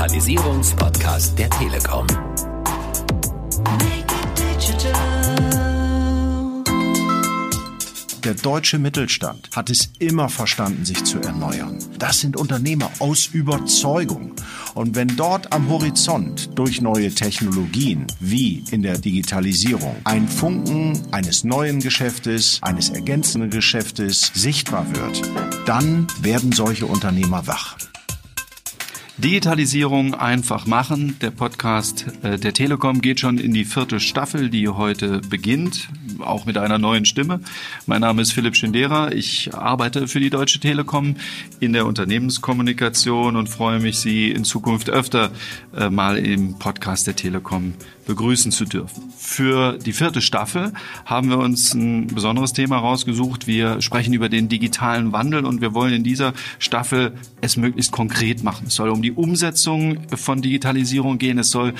Digitalisierungspodcast der Telekom. Der deutsche Mittelstand hat es immer verstanden, sich zu erneuern. Das sind Unternehmer aus Überzeugung. Und wenn dort am Horizont durch neue Technologien wie in der Digitalisierung ein Funken eines neuen Geschäftes, eines ergänzenden Geschäftes sichtbar wird, dann werden solche Unternehmer wach. Digitalisierung einfach machen. Der Podcast äh, der Telekom geht schon in die vierte Staffel, die heute beginnt, auch mit einer neuen Stimme. Mein Name ist Philipp Schindera. Ich arbeite für die Deutsche Telekom in der Unternehmenskommunikation und freue mich, Sie in Zukunft öfter äh, mal im Podcast der Telekom begrüßen zu dürfen. Für die vierte Staffel haben wir uns ein besonderes Thema rausgesucht. Wir sprechen über den digitalen Wandel und wir wollen in dieser Staffel es möglichst konkret machen. Es soll um die Umsetzung von Digitalisierung gehen. Es soll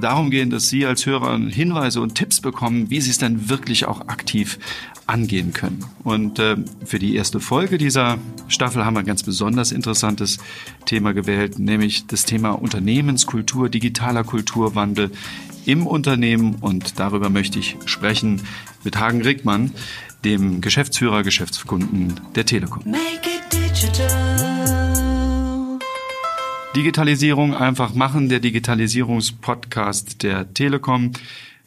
darum gehen, dass Sie als Hörer Hinweise und Tipps bekommen, wie Sie es dann wirklich auch aktiv angehen können. Und äh, für die erste Folge dieser Staffel haben wir ein ganz besonders interessantes Thema gewählt, nämlich das Thema Unternehmenskultur, digitaler Kulturwandel im Unternehmen und darüber möchte ich sprechen mit Hagen Rickmann, dem Geschäftsführer Geschäftskunden der Telekom. Digitalisierung einfach machen, der Digitalisierungspodcast der Telekom.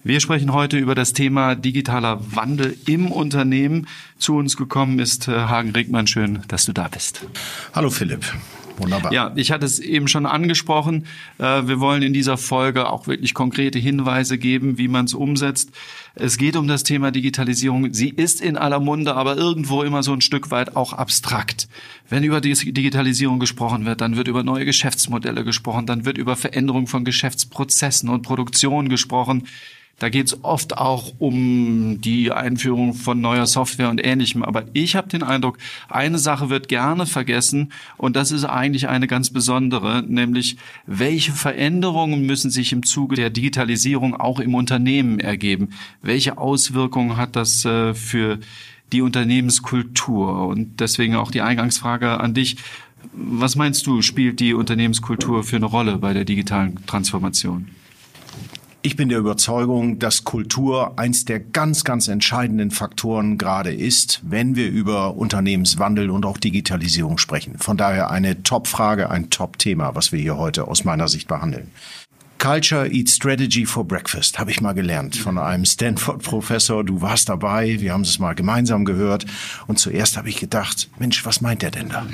Wir sprechen heute über das Thema digitaler Wandel im Unternehmen. Zu uns gekommen ist äh, Hagen Rickmann. Schön, dass du da bist. Hallo Philipp. Wunderbar. Ja, ich hatte es eben schon angesprochen. Äh, wir wollen in dieser Folge auch wirklich konkrete Hinweise geben, wie man es umsetzt. Es geht um das Thema Digitalisierung. Sie ist in aller Munde, aber irgendwo immer so ein Stück weit auch abstrakt. Wenn über Digitalisierung gesprochen wird, dann wird über neue Geschäftsmodelle gesprochen, dann wird über Veränderung von Geschäftsprozessen und Produktion gesprochen. Da geht es oft auch um die Einführung von neuer Software und ähnlichem. Aber ich habe den Eindruck, eine Sache wird gerne vergessen und das ist eigentlich eine ganz besondere, nämlich welche Veränderungen müssen sich im Zuge der Digitalisierung auch im Unternehmen ergeben? Welche Auswirkungen hat das äh, für die Unternehmenskultur? Und deswegen auch die Eingangsfrage an dich. Was meinst du, spielt die Unternehmenskultur für eine Rolle bei der digitalen Transformation? Ich bin der Überzeugung, dass Kultur eins der ganz, ganz entscheidenden Faktoren gerade ist, wenn wir über Unternehmenswandel und auch Digitalisierung sprechen. Von daher eine Top-Frage, ein Top-Thema, was wir hier heute aus meiner Sicht behandeln. Culture Eats Strategy for Breakfast, habe ich mal gelernt von einem Stanford-Professor. Du warst dabei, wir haben es mal gemeinsam gehört. Und zuerst habe ich gedacht, Mensch, was meint der denn da?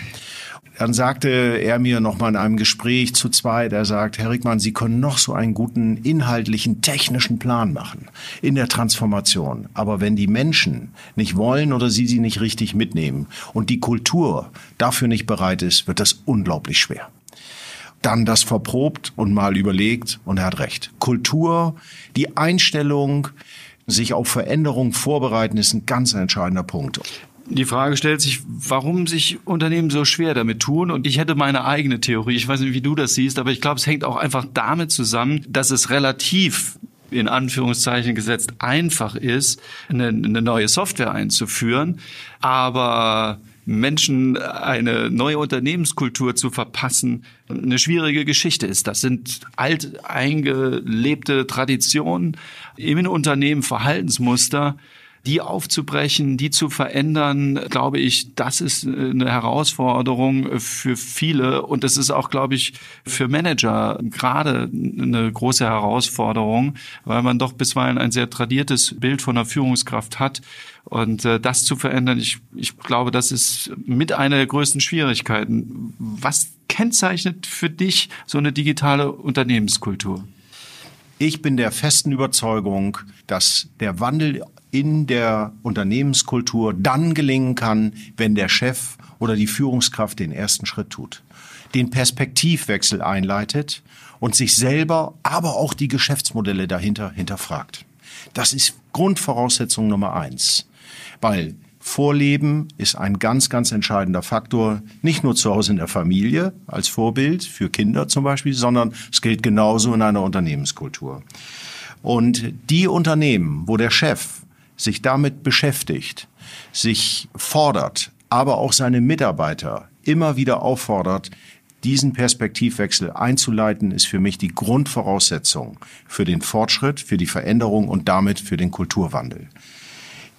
Dann sagte er mir noch mal in einem Gespräch zu zweit, er sagt, Herr Rickmann, Sie können noch so einen guten inhaltlichen, technischen Plan machen in der Transformation. Aber wenn die Menschen nicht wollen oder Sie sie nicht richtig mitnehmen und die Kultur dafür nicht bereit ist, wird das unglaublich schwer dann das verprobt und mal überlegt und er hat recht. Kultur, die Einstellung, sich auf Veränderung vorbereiten, ist ein ganz entscheidender Punkt. Die Frage stellt sich, warum sich Unternehmen so schwer damit tun. Und ich hätte meine eigene Theorie. Ich weiß nicht, wie du das siehst, aber ich glaube, es hängt auch einfach damit zusammen, dass es relativ in Anführungszeichen gesetzt einfach ist, eine, eine neue Software einzuführen. Aber Menschen eine neue Unternehmenskultur zu verpassen, eine schwierige Geschichte ist. Das sind alt eingelebte Traditionen im Unternehmen, Verhaltensmuster, die aufzubrechen, die zu verändern, glaube ich, das ist eine Herausforderung für viele und das ist auch, glaube ich, für Manager gerade eine große Herausforderung, weil man doch bisweilen ein sehr tradiertes Bild von einer Führungskraft hat und äh, das zu verändern, ich, ich glaube, das ist mit einer der größten Schwierigkeiten. Was kennzeichnet für dich so eine digitale Unternehmenskultur? Ich bin der festen Überzeugung, dass der Wandel in der Unternehmenskultur dann gelingen kann, wenn der Chef oder die Führungskraft den ersten Schritt tut, den Perspektivwechsel einleitet und sich selber, aber auch die Geschäftsmodelle dahinter hinterfragt. Das ist Grundvoraussetzung Nummer eins, weil Vorleben ist ein ganz, ganz entscheidender Faktor, nicht nur zu Hause in der Familie als Vorbild für Kinder zum Beispiel, sondern es gilt genauso in einer Unternehmenskultur. Und die Unternehmen, wo der Chef sich damit beschäftigt, sich fordert, aber auch seine Mitarbeiter immer wieder auffordert, Diesen Perspektivwechsel einzuleiten, ist für mich die Grundvoraussetzung für den Fortschritt, für die Veränderung und damit für den Kulturwandel.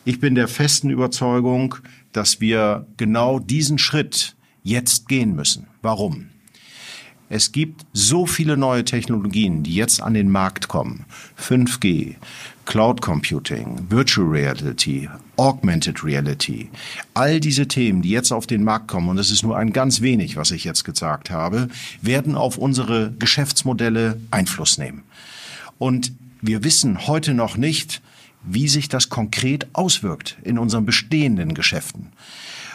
Ich bin der festen Überzeugung, dass wir genau diesen Schritt jetzt gehen müssen. Warum? Es gibt so viele neue Technologien, die jetzt an den Markt kommen. 5G, Cloud Computing, Virtual Reality, Augmented Reality. All diese Themen, die jetzt auf den Markt kommen, und das ist nur ein ganz wenig, was ich jetzt gesagt habe, werden auf unsere Geschäftsmodelle Einfluss nehmen. Und wir wissen heute noch nicht, wie sich das konkret auswirkt in unseren bestehenden Geschäften.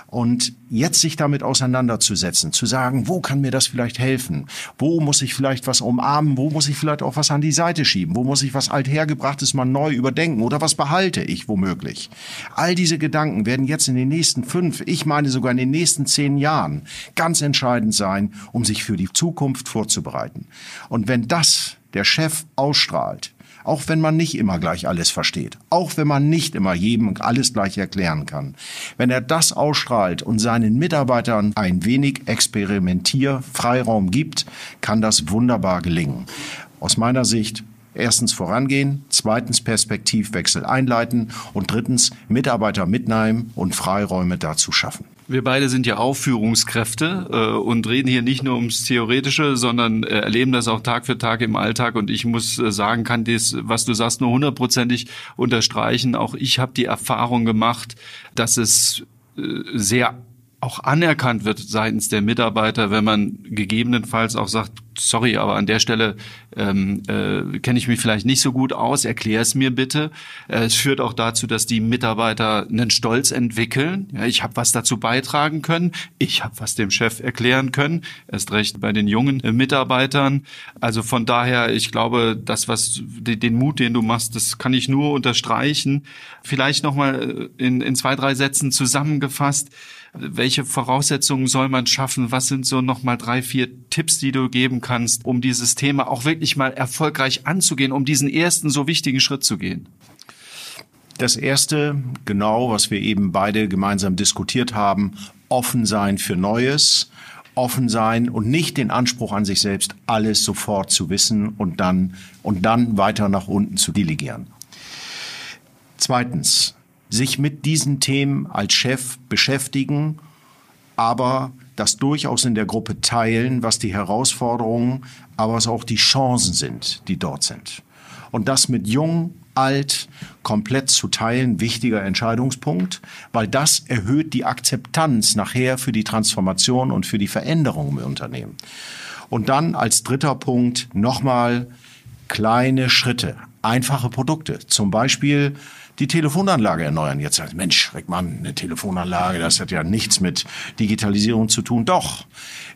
Und jetzt sich damit auseinanderzusetzen, zu sagen, wo kann mir das vielleicht helfen? Wo muss ich vielleicht was umarmen? Wo muss ich vielleicht auch was an die Seite schieben? Wo muss ich was althergebrachtes mal neu überdenken? Oder was behalte ich womöglich? All diese Gedanken werden jetzt in den nächsten fünf, ich meine sogar in den nächsten zehn Jahren ganz entscheidend sein, um sich für die Zukunft vorzubereiten. Und wenn das der Chef ausstrahlt, auch wenn man nicht immer gleich alles versteht, auch wenn man nicht immer jedem alles gleich erklären kann. Wenn er das ausstrahlt und seinen Mitarbeitern ein wenig Experimentierfreiraum gibt, kann das wunderbar gelingen. Aus meiner Sicht erstens vorangehen, zweitens Perspektivwechsel einleiten und drittens Mitarbeiter mitnehmen und Freiräume dazu schaffen. Wir beide sind ja auch Führungskräfte äh, und reden hier nicht nur ums Theoretische, sondern äh, erleben das auch Tag für Tag im Alltag. Und ich muss äh, sagen, kann das, was du sagst, nur hundertprozentig unterstreichen. Auch ich habe die Erfahrung gemacht, dass es äh, sehr auch anerkannt wird seitens der Mitarbeiter, wenn man gegebenenfalls auch sagt, sorry, aber an der Stelle ähm, äh, kenne ich mich vielleicht nicht so gut aus, erklär es mir bitte. Äh, es führt auch dazu, dass die Mitarbeiter einen Stolz entwickeln. Ja, ich habe was dazu beitragen können, ich habe was dem Chef erklären können, erst recht bei den jungen äh, Mitarbeitern. Also von daher, ich glaube, das, was den Mut, den du machst, das kann ich nur unterstreichen. Vielleicht nochmal äh, in, in zwei, drei Sätzen zusammengefasst welche Voraussetzungen soll man schaffen? Was sind so nochmal drei, vier Tipps, die du geben kannst, um dieses Thema auch wirklich mal erfolgreich anzugehen, um diesen ersten so wichtigen Schritt zu gehen? Das erste, genau, was wir eben beide gemeinsam diskutiert haben, offen sein für Neues, offen sein und nicht den Anspruch an sich selbst, alles sofort zu wissen und dann, und dann weiter nach unten zu delegieren. Zweitens, sich mit diesen Themen als Chef beschäftigen, aber das durchaus in der Gruppe teilen, was die Herausforderungen, aber was auch die Chancen sind, die dort sind. Und das mit jung, alt, komplett zu teilen, wichtiger Entscheidungspunkt, weil das erhöht die Akzeptanz nachher für die Transformation und für die Veränderung im Unternehmen. Und dann als dritter Punkt nochmal kleine Schritte, einfache Produkte. Zum Beispiel die Telefonanlage erneuern. Jetzt sagt, Mensch, Rickmann, eine Telefonanlage, das hat ja nichts mit Digitalisierung zu tun. Doch.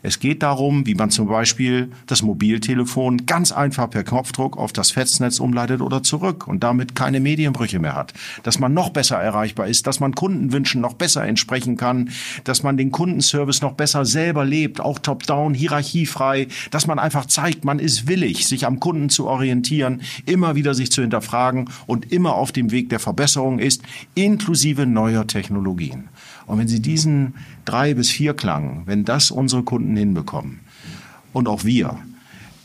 Es geht darum, wie man zum Beispiel das Mobiltelefon ganz einfach per Knopfdruck auf das Festnetz umleitet oder zurück und damit keine Medienbrüche mehr hat. Dass man noch besser erreichbar ist, dass man Kundenwünschen noch besser entsprechen kann, dass man den Kundenservice noch besser selber lebt, auch top-down, hierarchiefrei, dass man einfach zeigt, man ist willig, sich am Kunden zu orientieren, immer wieder sich zu hinterfragen und immer auf dem Weg der Verbesserung ist, inklusive neuer Technologien. Und wenn Sie diesen drei bis vier Klang, wenn das unsere Kunden hinbekommen und auch wir,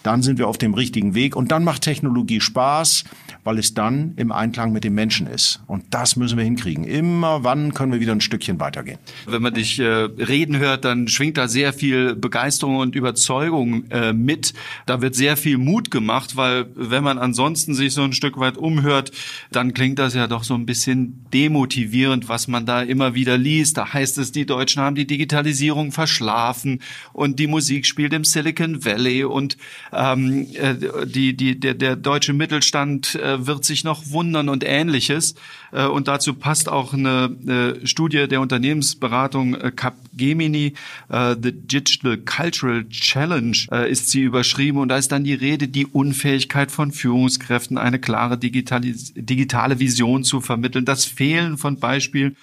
dann sind wir auf dem richtigen Weg und dann macht Technologie Spaß weil es dann im Einklang mit dem Menschen ist. Und das müssen wir hinkriegen. Immer wann können wir wieder ein Stückchen weitergehen. Wenn man dich äh, reden hört, dann schwingt da sehr viel Begeisterung und Überzeugung äh, mit. Da wird sehr viel Mut gemacht, weil wenn man ansonsten sich so ein Stück weit umhört, dann klingt das ja doch so ein bisschen demotivierend, was man da immer wieder liest. Da heißt es, die Deutschen haben die Digitalisierung verschlafen und die Musik spielt im Silicon Valley und ähm, äh, die, die, der, der deutsche Mittelstand äh, wird sich noch wundern und ähnliches. Äh, und dazu passt auch eine Studie der Unternehmensberatung äh, Capgemini, äh, The Digital Cultural Challenge ist sie überschrieben. Und da ist dann die Rede, die Unfähigkeit von Führungskräften, eine klare digitale Vision zu vermitteln, das Fehlen von Beispielen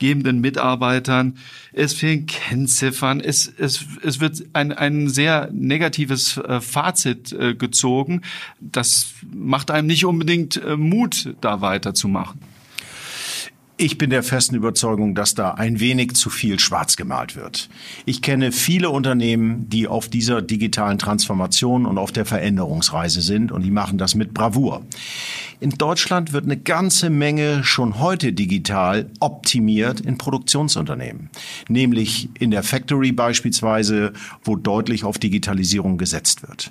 gebenden Mitarbeitern. Es fehlen Kennziffern. Es, es, es wird ein, ein sehr negatives äh, Fazit äh, gezogen. Das macht einem nicht unbedingt äh, Mut, da weiterzumachen. Ich bin der festen Überzeugung, dass da ein wenig zu viel schwarz gemalt wird. Ich kenne viele Unternehmen, die auf dieser digitalen Transformation und auf der Veränderungsreise sind und die machen das mit Bravour. In Deutschland wird eine ganze Menge schon heute digital optimiert in Produktionsunternehmen, nämlich in der Factory beispielsweise, wo deutlich auf Digitalisierung gesetzt wird.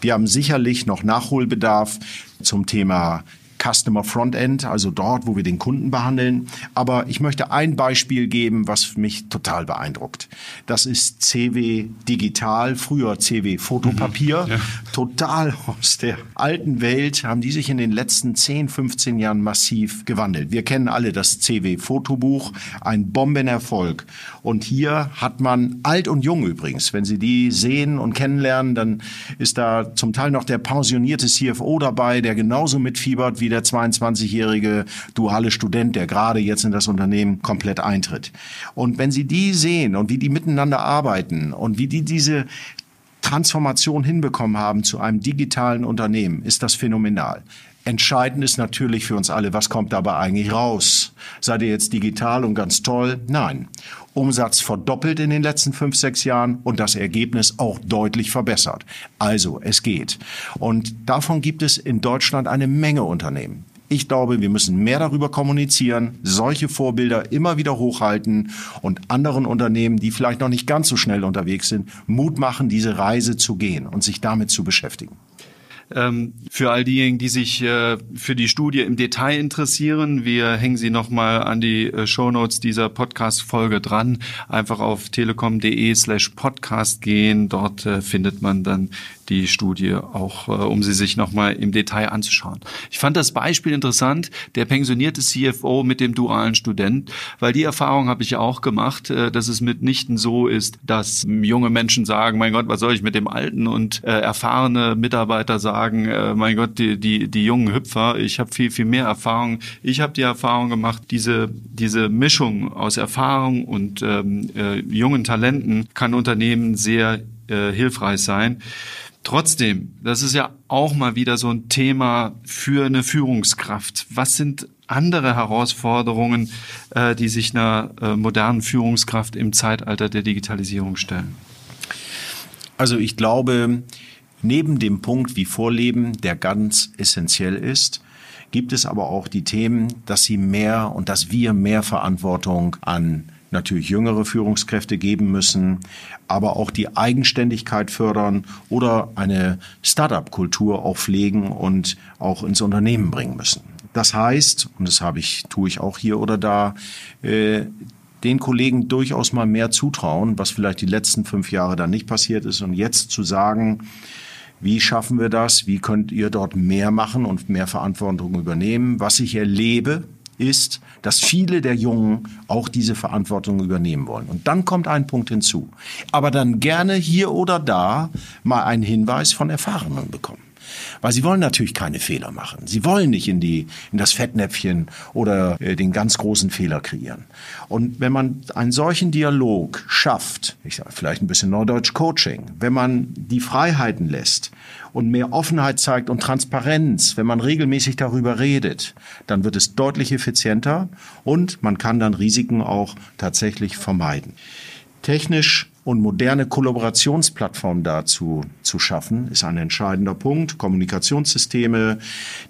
Wir haben sicherlich noch Nachholbedarf zum Thema Customer Frontend, also dort, wo wir den Kunden behandeln. Aber ich möchte ein Beispiel geben, was mich total beeindruckt. Das ist CW Digital, früher CW Fotopapier. Mhm, ja. Total aus der alten Welt haben die sich in den letzten 10, 15 Jahren massiv gewandelt. Wir kennen alle das CW Fotobuch, ein Bombenerfolg. Und hier hat man alt und jung übrigens. Wenn Sie die sehen und kennenlernen, dann ist da zum Teil noch der pensionierte CFO dabei, der genauso mitfiebert wie der 22-jährige duale Student, der gerade jetzt in das Unternehmen komplett eintritt. Und wenn Sie die sehen und wie die miteinander arbeiten und wie die diese Transformation hinbekommen haben zu einem digitalen Unternehmen, ist das phänomenal. Entscheidend ist natürlich für uns alle, was kommt dabei eigentlich raus? Seid ihr jetzt digital und ganz toll? Nein. Umsatz verdoppelt in den letzten fünf, sechs Jahren und das Ergebnis auch deutlich verbessert. Also, es geht. Und davon gibt es in Deutschland eine Menge Unternehmen. Ich glaube, wir müssen mehr darüber kommunizieren, solche Vorbilder immer wieder hochhalten und anderen Unternehmen, die vielleicht noch nicht ganz so schnell unterwegs sind, Mut machen, diese Reise zu gehen und sich damit zu beschäftigen. Ähm, für all diejenigen, die sich äh, für die Studie im Detail interessieren, wir hängen sie nochmal an die äh, Shownotes dieser Podcast-Folge dran. Einfach auf telekom.de slash podcast gehen. Dort äh, findet man dann die Studie auch, um sie sich nochmal im Detail anzuschauen. Ich fand das Beispiel interessant, der pensionierte CFO mit dem dualen Student, weil die Erfahrung habe ich auch gemacht, dass es mitnichten so ist, dass junge Menschen sagen, mein Gott, was soll ich mit dem alten und erfahrene Mitarbeiter sagen, äh, mein Gott, die, die, die jungen Hüpfer, ich habe viel, viel mehr Erfahrung. Ich habe die Erfahrung gemacht, diese, diese Mischung aus Erfahrung und ähm, äh, jungen Talenten kann Unternehmen sehr äh, hilfreich sein. Trotzdem, das ist ja auch mal wieder so ein Thema für eine Führungskraft. Was sind andere Herausforderungen, äh, die sich einer äh, modernen Führungskraft im Zeitalter der Digitalisierung stellen? Also ich glaube, neben dem Punkt wie Vorleben, der ganz essentiell ist, gibt es aber auch die Themen, dass sie mehr und dass wir mehr Verantwortung an natürlich jüngere Führungskräfte geben müssen, aber auch die Eigenständigkeit fördern oder eine Startup-Kultur auch pflegen und auch ins Unternehmen bringen müssen. Das heißt, und das habe ich, tue ich auch hier oder da, äh, den Kollegen durchaus mal mehr zutrauen, was vielleicht die letzten fünf Jahre dann nicht passiert ist und jetzt zu sagen, wie schaffen wir das? Wie könnt ihr dort mehr machen und mehr Verantwortung übernehmen? Was ich erlebe, ist, dass viele der Jungen auch diese Verantwortung übernehmen wollen. Und dann kommt ein Punkt hinzu. Aber dann gerne hier oder da mal einen Hinweis von Erfahrenen bekommen. Weil sie wollen natürlich keine Fehler machen. Sie wollen nicht in die, in das Fettnäpfchen oder äh, den ganz großen Fehler kreieren. Und wenn man einen solchen Dialog schafft, ich sage vielleicht ein bisschen Neudeutsch Coaching, wenn man die Freiheiten lässt und mehr Offenheit zeigt und Transparenz, wenn man regelmäßig darüber redet, dann wird es deutlich effizienter und man kann dann Risiken auch tatsächlich vermeiden. Technisch und moderne Kollaborationsplattformen dazu zu schaffen, ist ein entscheidender Punkt. Kommunikationssysteme,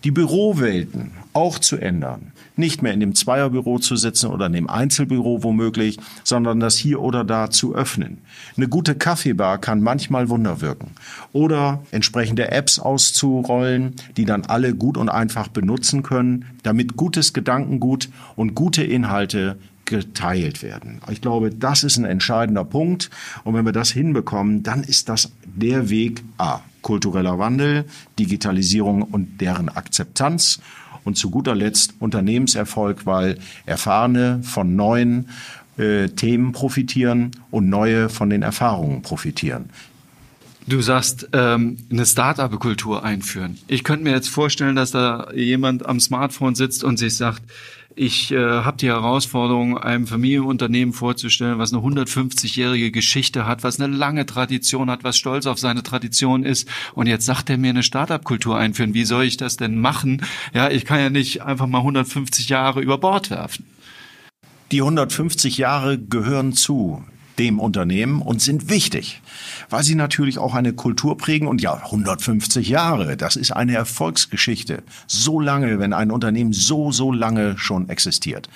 die Bürowelten auch zu ändern. Nicht mehr in dem Zweierbüro zu sitzen oder in dem Einzelbüro womöglich, sondern das hier oder da zu öffnen. Eine gute Kaffeebar kann manchmal Wunder wirken. Oder entsprechende Apps auszurollen, die dann alle gut und einfach benutzen können, damit gutes Gedankengut und gute Inhalte geteilt werden. Ich glaube, das ist ein entscheidender Punkt. Und wenn wir das hinbekommen, dann ist das der Weg A. Kultureller Wandel, Digitalisierung und deren Akzeptanz und zu guter Letzt Unternehmenserfolg, weil Erfahrene von neuen äh, Themen profitieren und neue von den Erfahrungen profitieren. Du sagst, ähm, eine Start-up-Kultur einführen. Ich könnte mir jetzt vorstellen, dass da jemand am Smartphone sitzt und sich sagt, ich äh, habe die Herausforderung, einem Familienunternehmen vorzustellen, was eine 150-jährige Geschichte hat, was eine lange Tradition hat, was stolz auf seine Tradition ist. Und jetzt sagt er mir eine Startup-Kultur einführen. Wie soll ich das denn machen? Ja, ich kann ja nicht einfach mal 150 Jahre über Bord werfen. Die 150 Jahre gehören zu dem Unternehmen und sind wichtig, weil sie natürlich auch eine Kultur prägen und ja, 150 Jahre, das ist eine Erfolgsgeschichte. So lange, wenn ein Unternehmen so, so lange schon existiert.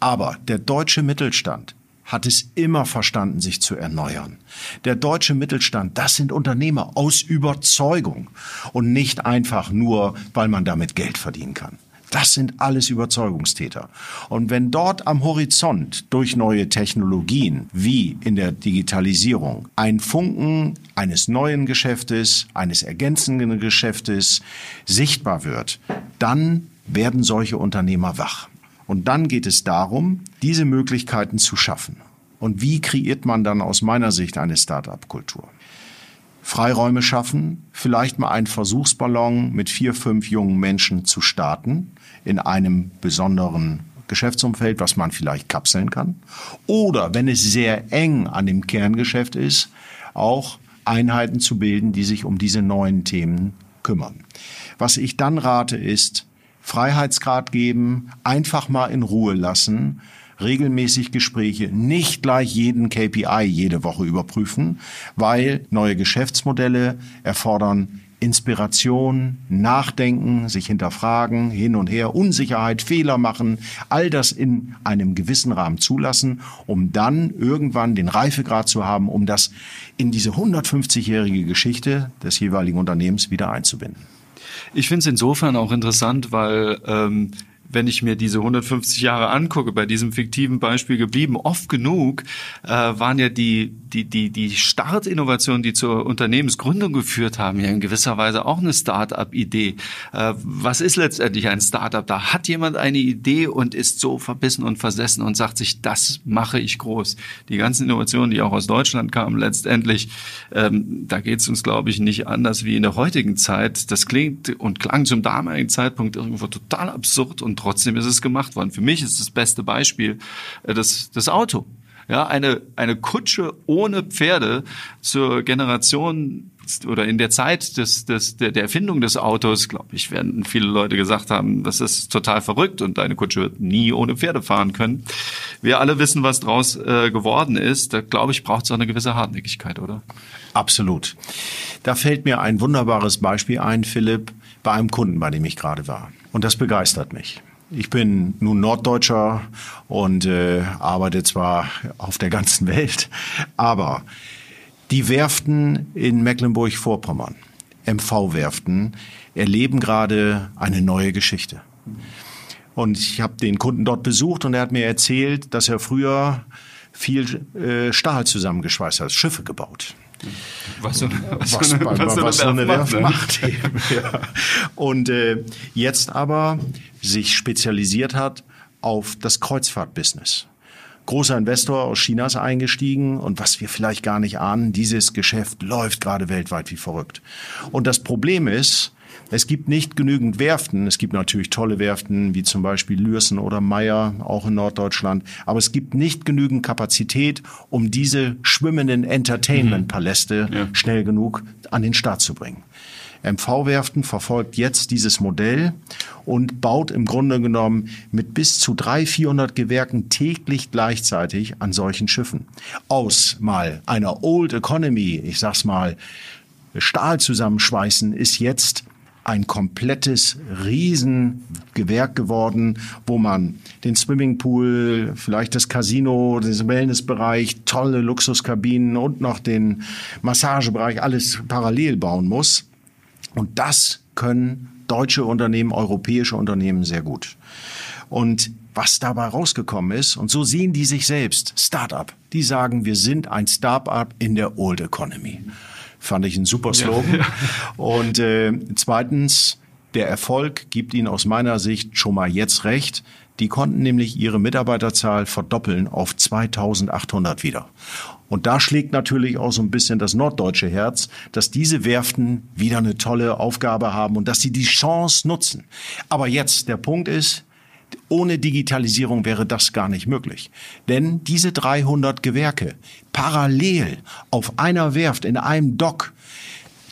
Aber der deutsche Mittelstand hat es immer verstanden, sich zu erneuern. Der deutsche Mittelstand, das sind Unternehmer aus Überzeugung und nicht einfach nur, weil man damit Geld verdienen kann. Das sind alles Überzeugungstäter. Und wenn dort am Horizont durch neue Technologien wie in der Digitalisierung ein Funken eines neuen Geschäftes, eines ergänzenden Geschäftes sichtbar wird, dann werden solche Unternehmer wach. Und dann geht es darum, diese Möglichkeiten zu schaffen. Und wie kreiert man dann aus meiner Sicht eine Start-up-Kultur? Freiräume schaffen, vielleicht mal einen Versuchsballon mit vier, fünf jungen Menschen zu starten in einem besonderen Geschäftsumfeld, was man vielleicht kapseln kann. Oder wenn es sehr eng an dem Kerngeschäft ist, auch Einheiten zu bilden, die sich um diese neuen Themen kümmern. Was ich dann rate, ist Freiheitsgrad geben, einfach mal in Ruhe lassen, regelmäßig Gespräche, nicht gleich jeden KPI jede Woche überprüfen, weil neue Geschäftsmodelle erfordern Inspiration, Nachdenken, sich hinterfragen, hin und her, Unsicherheit, Fehler machen, all das in einem gewissen Rahmen zulassen, um dann irgendwann den Reifegrad zu haben, um das in diese 150-jährige Geschichte des jeweiligen Unternehmens wieder einzubinden. Ich finde es insofern auch interessant, weil ähm, wenn ich mir diese 150 Jahre angucke, bei diesem fiktiven Beispiel geblieben, oft genug äh, waren ja die, die, die, die Startinnovationen, die zur Unternehmensgründung geführt haben, ja in gewisser Weise auch eine Start-up-Idee. Äh, was ist letztendlich ein Start-up? Da hat jemand eine Idee und ist so verbissen und versessen und sagt sich, das mache ich groß. Die ganzen Innovationen, die auch aus Deutschland kamen, letztendlich, ähm, da geht es uns, glaube ich, nicht anders wie in der heutigen Zeit. Das klingt und klang zum damaligen Zeitpunkt irgendwo total absurd und trotzdem ist es gemacht worden. Für mich ist das beste Beispiel äh, das, das Auto. Ja, eine, eine Kutsche ohne Pferde zur Generation oder in der Zeit des, des, der, der Erfindung des Autos, glaube ich, werden viele Leute gesagt haben, das ist total verrückt und deine Kutsche wird nie ohne Pferde fahren können. Wir alle wissen, was draus äh, geworden ist. Da glaube ich, braucht es auch eine gewisse Hartnäckigkeit, oder? Absolut. Da fällt mir ein wunderbares Beispiel ein, Philipp, bei einem Kunden, bei dem ich gerade war. Und das begeistert mich. Ich bin nun Norddeutscher und äh, arbeite zwar auf der ganzen Welt, aber die Werften in Mecklenburg-Vorpommern, MV-Werften, erleben gerade eine neue Geschichte. Und ich habe den Kunden dort besucht und er hat mir erzählt, dass er früher viel äh, Stahl zusammengeschweißt hat, Schiffe gebaut. Was so, was, was, so eine, was, was so eine Werft macht. macht ja. Und äh, jetzt aber sich spezialisiert hat auf das Kreuzfahrtbusiness. Großer Investor aus China ist eingestiegen und was wir vielleicht gar nicht ahnen, dieses Geschäft läuft gerade weltweit wie verrückt. Und das Problem ist, es gibt nicht genügend Werften. Es gibt natürlich tolle Werften, wie zum Beispiel Lürsen oder Meyer, auch in Norddeutschland. Aber es gibt nicht genügend Kapazität, um diese schwimmenden Entertainment-Paläste mhm. ja. schnell genug an den Start zu bringen. MV-Werften verfolgt jetzt dieses Modell und baut im Grunde genommen mit bis zu 300, 400 Gewerken täglich gleichzeitig an solchen Schiffen. Aus mal einer Old Economy, ich sag's mal, Stahl zusammenschweißen, ist jetzt ein komplettes Riesengewerk geworden, wo man den Swimmingpool, vielleicht das Casino, den Wellnessbereich, tolle Luxuskabinen und noch den Massagebereich alles parallel bauen muss. Und das können deutsche Unternehmen, europäische Unternehmen sehr gut. Und was dabei rausgekommen ist, und so sehen die sich selbst, Startup, die sagen, wir sind ein Startup in der Old Economy. Fand ich ein super Slogan. Ja. Und äh, zweitens, der Erfolg gibt ihnen aus meiner Sicht schon mal jetzt recht. Die konnten nämlich ihre Mitarbeiterzahl verdoppeln auf 2800 wieder. Und da schlägt natürlich auch so ein bisschen das norddeutsche Herz, dass diese Werften wieder eine tolle Aufgabe haben und dass sie die Chance nutzen. Aber jetzt, der Punkt ist, ohne Digitalisierung wäre das gar nicht möglich. Denn diese 300 Gewerke parallel auf einer Werft in einem Dock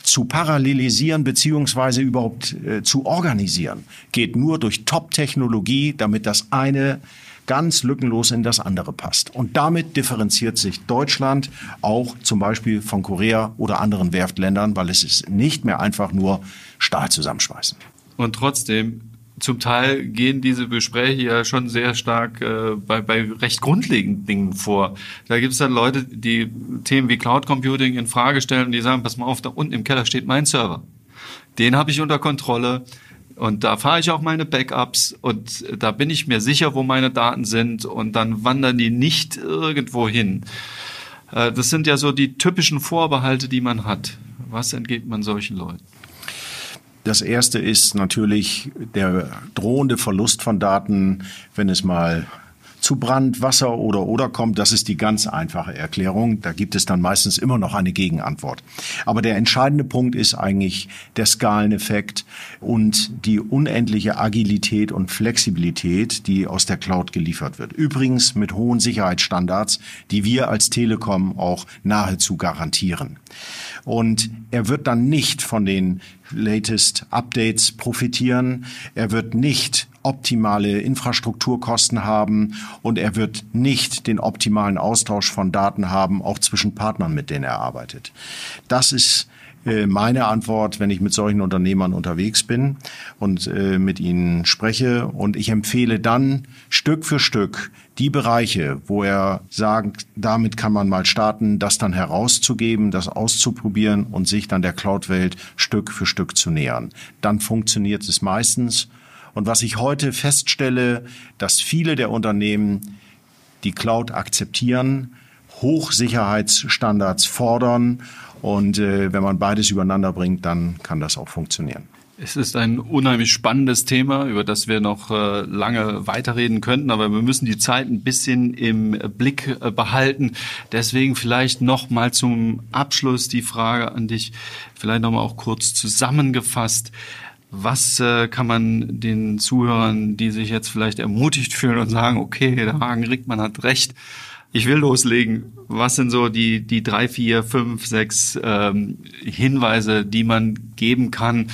zu parallelisieren beziehungsweise überhaupt äh, zu organisieren, geht nur durch Top-Technologie, damit das eine ganz lückenlos in das andere passt. Und damit differenziert sich Deutschland auch zum Beispiel von Korea oder anderen Werftländern, weil es ist nicht mehr einfach nur Stahl zusammenschweißen. Und trotzdem zum Teil gehen diese Gespräche ja schon sehr stark äh, bei, bei recht grundlegenden Dingen vor. Da gibt es dann Leute, die Themen wie Cloud Computing in Frage stellen und die sagen, pass mal auf, da unten im Keller steht mein Server. Den habe ich unter Kontrolle. Und da fahre ich auch meine Backups und da bin ich mir sicher, wo meine Daten sind und dann wandern die nicht irgendwo hin. Äh, das sind ja so die typischen Vorbehalte, die man hat. Was entgeht man solchen Leuten? Das erste ist natürlich der drohende Verlust von Daten, wenn es mal zu Brand, Wasser oder oder kommt, das ist die ganz einfache Erklärung. Da gibt es dann meistens immer noch eine Gegenantwort. Aber der entscheidende Punkt ist eigentlich der Skaleneffekt und die unendliche Agilität und Flexibilität, die aus der Cloud geliefert wird. Übrigens mit hohen Sicherheitsstandards, die wir als Telekom auch nahezu garantieren. Und er wird dann nicht von den latest Updates profitieren. Er wird nicht optimale Infrastrukturkosten haben und er wird nicht den optimalen Austausch von Daten haben, auch zwischen Partnern, mit denen er arbeitet. Das ist äh, meine Antwort, wenn ich mit solchen Unternehmern unterwegs bin und äh, mit ihnen spreche. Und ich empfehle dann Stück für Stück die Bereiche, wo er sagt, damit kann man mal starten, das dann herauszugeben, das auszuprobieren und sich dann der Cloud-Welt Stück für Stück zu nähern. Dann funktioniert es meistens. Und was ich heute feststelle, dass viele der Unternehmen die Cloud akzeptieren, Hochsicherheitsstandards fordern und äh, wenn man beides übereinander bringt, dann kann das auch funktionieren. Es ist ein unheimlich spannendes Thema, über das wir noch äh, lange weiterreden könnten, aber wir müssen die Zeit ein bisschen im Blick äh, behalten. Deswegen vielleicht noch mal zum Abschluss die Frage an dich, vielleicht noch mal auch kurz zusammengefasst. Was äh, kann man den Zuhörern, die sich jetzt vielleicht ermutigt fühlen und sagen, okay, der Hagen Rickmann hat recht, ich will loslegen. Was sind so die, die drei, vier, fünf, sechs ähm, Hinweise, die man geben kann,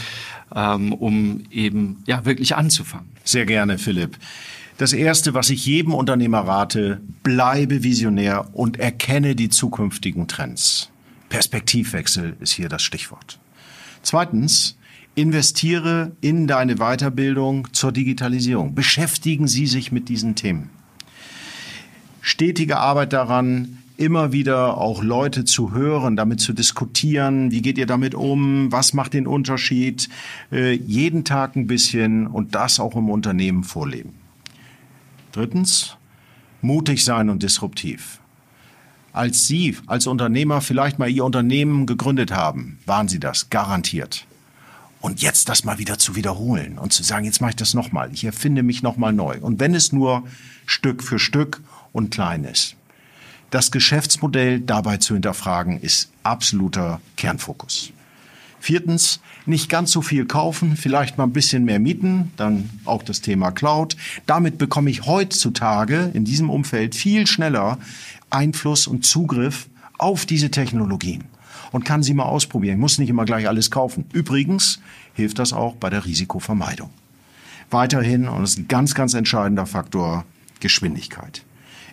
ähm, um eben ja wirklich anzufangen? Sehr gerne, Philipp. Das Erste, was ich jedem Unternehmer rate, bleibe visionär und erkenne die zukünftigen Trends. Perspektivwechsel ist hier das Stichwort. Zweitens, investiere in deine Weiterbildung zur Digitalisierung. Beschäftigen Sie sich mit diesen Themen stetige Arbeit daran, immer wieder auch Leute zu hören, damit zu diskutieren, wie geht ihr damit um, was macht den Unterschied, äh, jeden Tag ein bisschen und das auch im Unternehmen vorleben. Drittens, mutig sein und disruptiv. Als Sie als Unternehmer vielleicht mal Ihr Unternehmen gegründet haben, waren Sie das, garantiert. Und jetzt das mal wieder zu wiederholen und zu sagen, jetzt mache ich das nochmal, ich erfinde mich nochmal neu. Und wenn es nur Stück für Stück und Kleines. Das Geschäftsmodell dabei zu hinterfragen, ist absoluter Kernfokus. Viertens, nicht ganz so viel kaufen, vielleicht mal ein bisschen mehr mieten, dann auch das Thema Cloud. Damit bekomme ich heutzutage in diesem Umfeld viel schneller Einfluss und Zugriff auf diese Technologien und kann sie mal ausprobieren. Ich muss nicht immer gleich alles kaufen. Übrigens hilft das auch bei der Risikovermeidung. Weiterhin, und das ist ein ganz, ganz entscheidender Faktor, Geschwindigkeit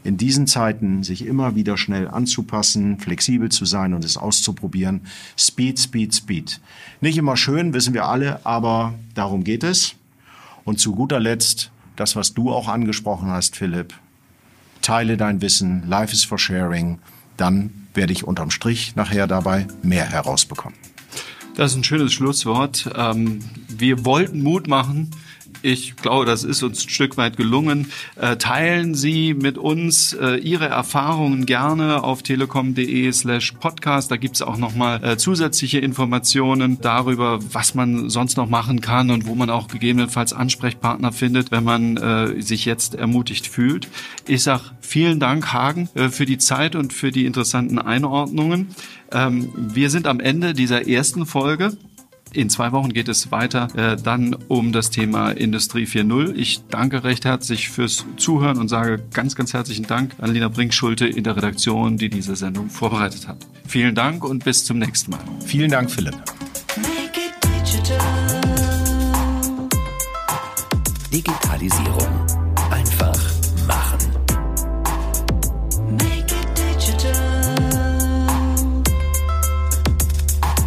in diesen Zeiten sich immer wieder schnell anzupassen, flexibel zu sein und es auszuprobieren. Speed, Speed, Speed. Nicht immer schön, wissen wir alle, aber darum geht es. Und zu guter Letzt, das, was du auch angesprochen hast, Philipp, teile dein Wissen, Life is for Sharing, dann werde ich unterm Strich nachher dabei mehr herausbekommen. Das ist ein schönes Schlusswort. Ähm, wir wollten Mut machen. Ich glaube, das ist uns ein Stück weit gelungen. Äh, teilen Sie mit uns äh, Ihre Erfahrungen gerne auf telekom.de slash podcast. Da gibt's auch nochmal äh, zusätzliche Informationen darüber, was man sonst noch machen kann und wo man auch gegebenenfalls Ansprechpartner findet, wenn man äh, sich jetzt ermutigt fühlt. Ich sag vielen Dank, Hagen, äh, für die Zeit und für die interessanten Einordnungen. Ähm, wir sind am Ende dieser ersten Folge. In zwei Wochen geht es weiter äh, dann um das Thema Industrie 4.0. Ich danke recht herzlich fürs Zuhören und sage ganz, ganz herzlichen Dank an Lina Brinkschulte in der Redaktion, die diese Sendung vorbereitet hat. Vielen Dank und bis zum nächsten Mal. Vielen Dank, Philipp. Digitalisierung.